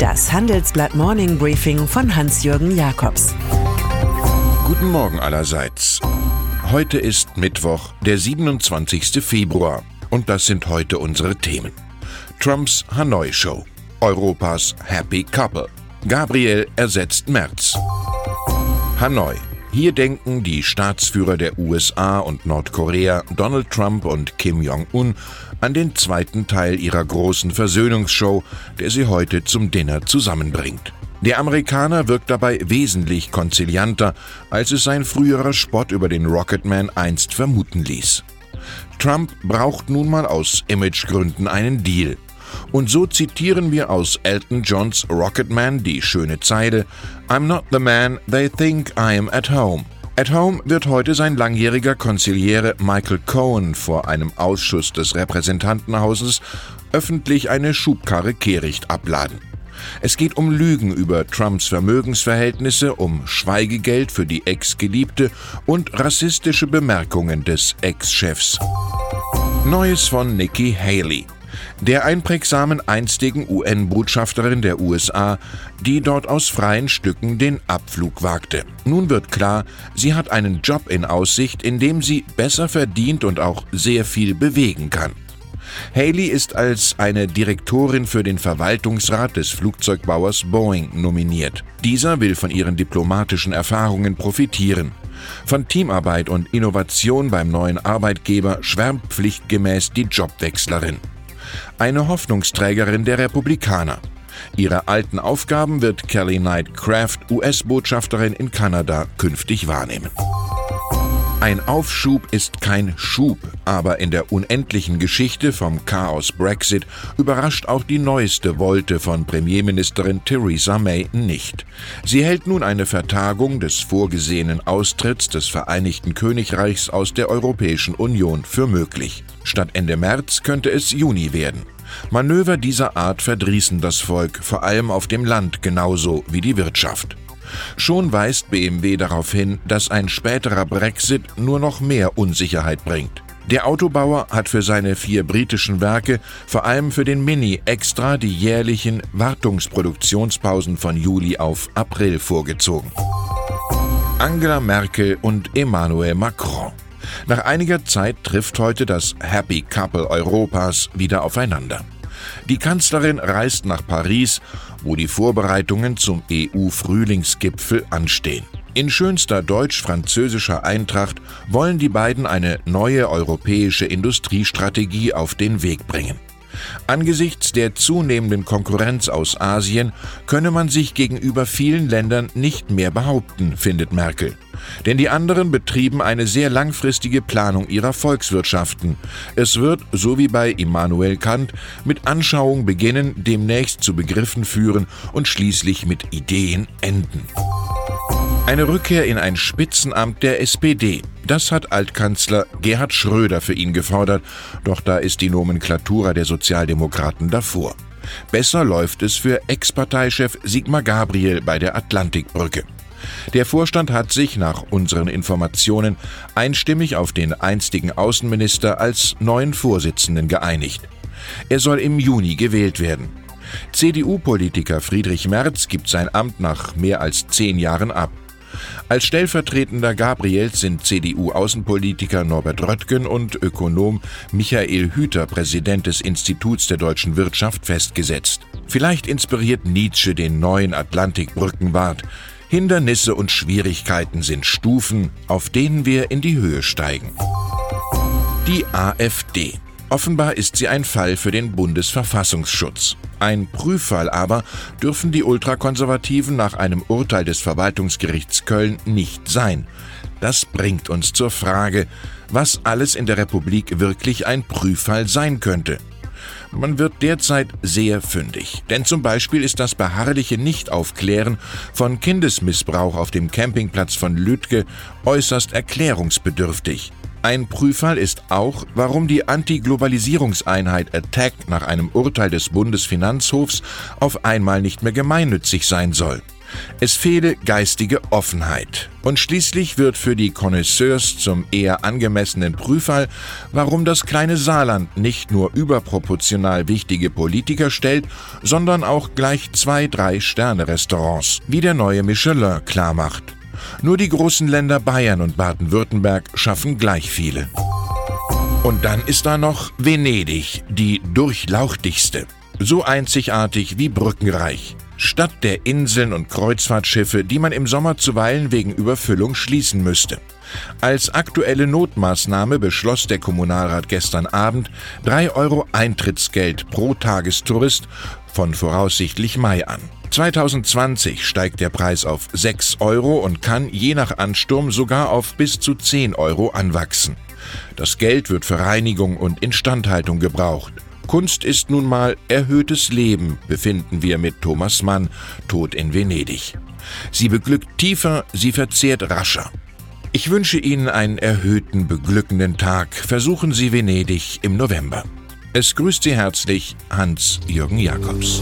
Das Handelsblatt Morning Briefing von Hans-Jürgen Jakobs. Guten Morgen allerseits. Heute ist Mittwoch, der 27. Februar. Und das sind heute unsere Themen. Trumps Hanoi-Show. Europas Happy Couple. Gabriel ersetzt Merz. Hanoi. Hier denken die Staatsführer der USA und Nordkorea, Donald Trump und Kim Jong-un, an den zweiten Teil ihrer großen Versöhnungsshow, der sie heute zum Dinner zusammenbringt. Der Amerikaner wirkt dabei wesentlich konzilianter, als es sein früherer Spott über den Rocketman einst vermuten ließ. Trump braucht nun mal aus Imagegründen einen Deal. Und so zitieren wir aus Elton Johns Rocketman die schöne Zeile I'm not the man they think I am at home. At Home wird heute sein langjähriger Konziliere Michael Cohen vor einem Ausschuss des Repräsentantenhauses öffentlich eine Schubkarre Kehricht abladen. Es geht um Lügen über Trumps Vermögensverhältnisse, um Schweigegeld für die Ex-Geliebte und rassistische Bemerkungen des Ex-Chefs. Neues von Nikki Haley der einprägsamen einstigen UN-Botschafterin der USA, die dort aus freien Stücken den Abflug wagte. Nun wird klar, sie hat einen Job in Aussicht, in dem sie besser verdient und auch sehr viel bewegen kann. Haley ist als eine Direktorin für den Verwaltungsrat des Flugzeugbauers Boeing nominiert. Dieser will von ihren diplomatischen Erfahrungen profitieren. Von Teamarbeit und Innovation beim neuen Arbeitgeber schwärmt pflichtgemäß die Jobwechslerin eine Hoffnungsträgerin der Republikaner. Ihre alten Aufgaben wird Kelly Knight Craft, US-Botschafterin in Kanada, künftig wahrnehmen. Ein Aufschub ist kein Schub, aber in der unendlichen Geschichte vom Chaos Brexit überrascht auch die neueste Wolte von Premierministerin Theresa May nicht. Sie hält nun eine Vertagung des vorgesehenen Austritts des Vereinigten Königreichs aus der Europäischen Union für möglich. Statt Ende März könnte es Juni werden. Manöver dieser Art verdrießen das Volk, vor allem auf dem Land genauso wie die Wirtschaft. Schon weist BMW darauf hin, dass ein späterer Brexit nur noch mehr Unsicherheit bringt. Der Autobauer hat für seine vier britischen Werke, vor allem für den Mini, extra die jährlichen Wartungsproduktionspausen von Juli auf April vorgezogen. Angela Merkel und Emmanuel Macron. Nach einiger Zeit trifft heute das Happy Couple Europas wieder aufeinander. Die Kanzlerin reist nach Paris, wo die Vorbereitungen zum EU-Frühlingsgipfel anstehen. In schönster deutsch-französischer Eintracht wollen die beiden eine neue europäische Industriestrategie auf den Weg bringen. Angesichts der zunehmenden Konkurrenz aus Asien könne man sich gegenüber vielen Ländern nicht mehr behaupten, findet Merkel. Denn die anderen betrieben eine sehr langfristige Planung ihrer Volkswirtschaften. Es wird, so wie bei Immanuel Kant, mit Anschauung beginnen, demnächst zu Begriffen führen und schließlich mit Ideen enden. Eine Rückkehr in ein Spitzenamt der SPD. Das hat Altkanzler Gerhard Schröder für ihn gefordert, doch da ist die Nomenklatura der Sozialdemokraten davor. Besser läuft es für Ex-Parteichef Sigmar Gabriel bei der Atlantikbrücke. Der Vorstand hat sich nach unseren Informationen einstimmig auf den einstigen Außenminister als neuen Vorsitzenden geeinigt. Er soll im Juni gewählt werden. CDU-Politiker Friedrich Merz gibt sein Amt nach mehr als zehn Jahren ab. Als stellvertretender Gabriels sind CDU-Außenpolitiker Norbert Röttgen und Ökonom Michael Hüter Präsident des Instituts der deutschen Wirtschaft festgesetzt. Vielleicht inspiriert Nietzsche den neuen Atlantikbrückenwart. Hindernisse und Schwierigkeiten sind Stufen, auf denen wir in die Höhe steigen. Die AfD. Offenbar ist sie ein Fall für den Bundesverfassungsschutz. Ein Prüffall aber dürfen die Ultrakonservativen nach einem Urteil des Verwaltungsgerichts Köln nicht sein. Das bringt uns zur Frage, was alles in der Republik wirklich ein Prüffall sein könnte. Man wird derzeit sehr fündig, denn zum Beispiel ist das beharrliche Nichtaufklären von Kindesmissbrauch auf dem Campingplatz von Lütke äußerst erklärungsbedürftig. Ein Prüffall ist auch, warum die Anti-Globalisierungseinheit Attack nach einem Urteil des Bundesfinanzhofs auf einmal nicht mehr gemeinnützig sein soll. Es fehle geistige Offenheit. Und schließlich wird für die Connoisseurs zum eher angemessenen Prüffall, warum das kleine Saarland nicht nur überproportional wichtige Politiker stellt, sondern auch gleich zwei, drei Sterne-Restaurants, wie der neue Michelin klarmacht. Nur die großen Länder Bayern und Baden-Württemberg schaffen gleich viele. Und dann ist da noch Venedig, die durchlauchtigste. So einzigartig wie brückenreich. Stadt der Inseln und Kreuzfahrtschiffe, die man im Sommer zuweilen wegen Überfüllung schließen müsste. Als aktuelle Notmaßnahme beschloss der Kommunalrat gestern Abend 3 Euro Eintrittsgeld pro Tagestourist von voraussichtlich Mai an. 2020 steigt der Preis auf 6 Euro und kann je nach Ansturm sogar auf bis zu 10 Euro anwachsen. Das Geld wird für Reinigung und Instandhaltung gebraucht. Kunst ist nun mal erhöhtes Leben, befinden wir mit Thomas Mann, Tod in Venedig. Sie beglückt tiefer, sie verzehrt rascher. Ich wünsche Ihnen einen erhöhten, beglückenden Tag. Versuchen Sie Venedig im November. Es grüßt Sie herzlich Hans-Jürgen Jakobs.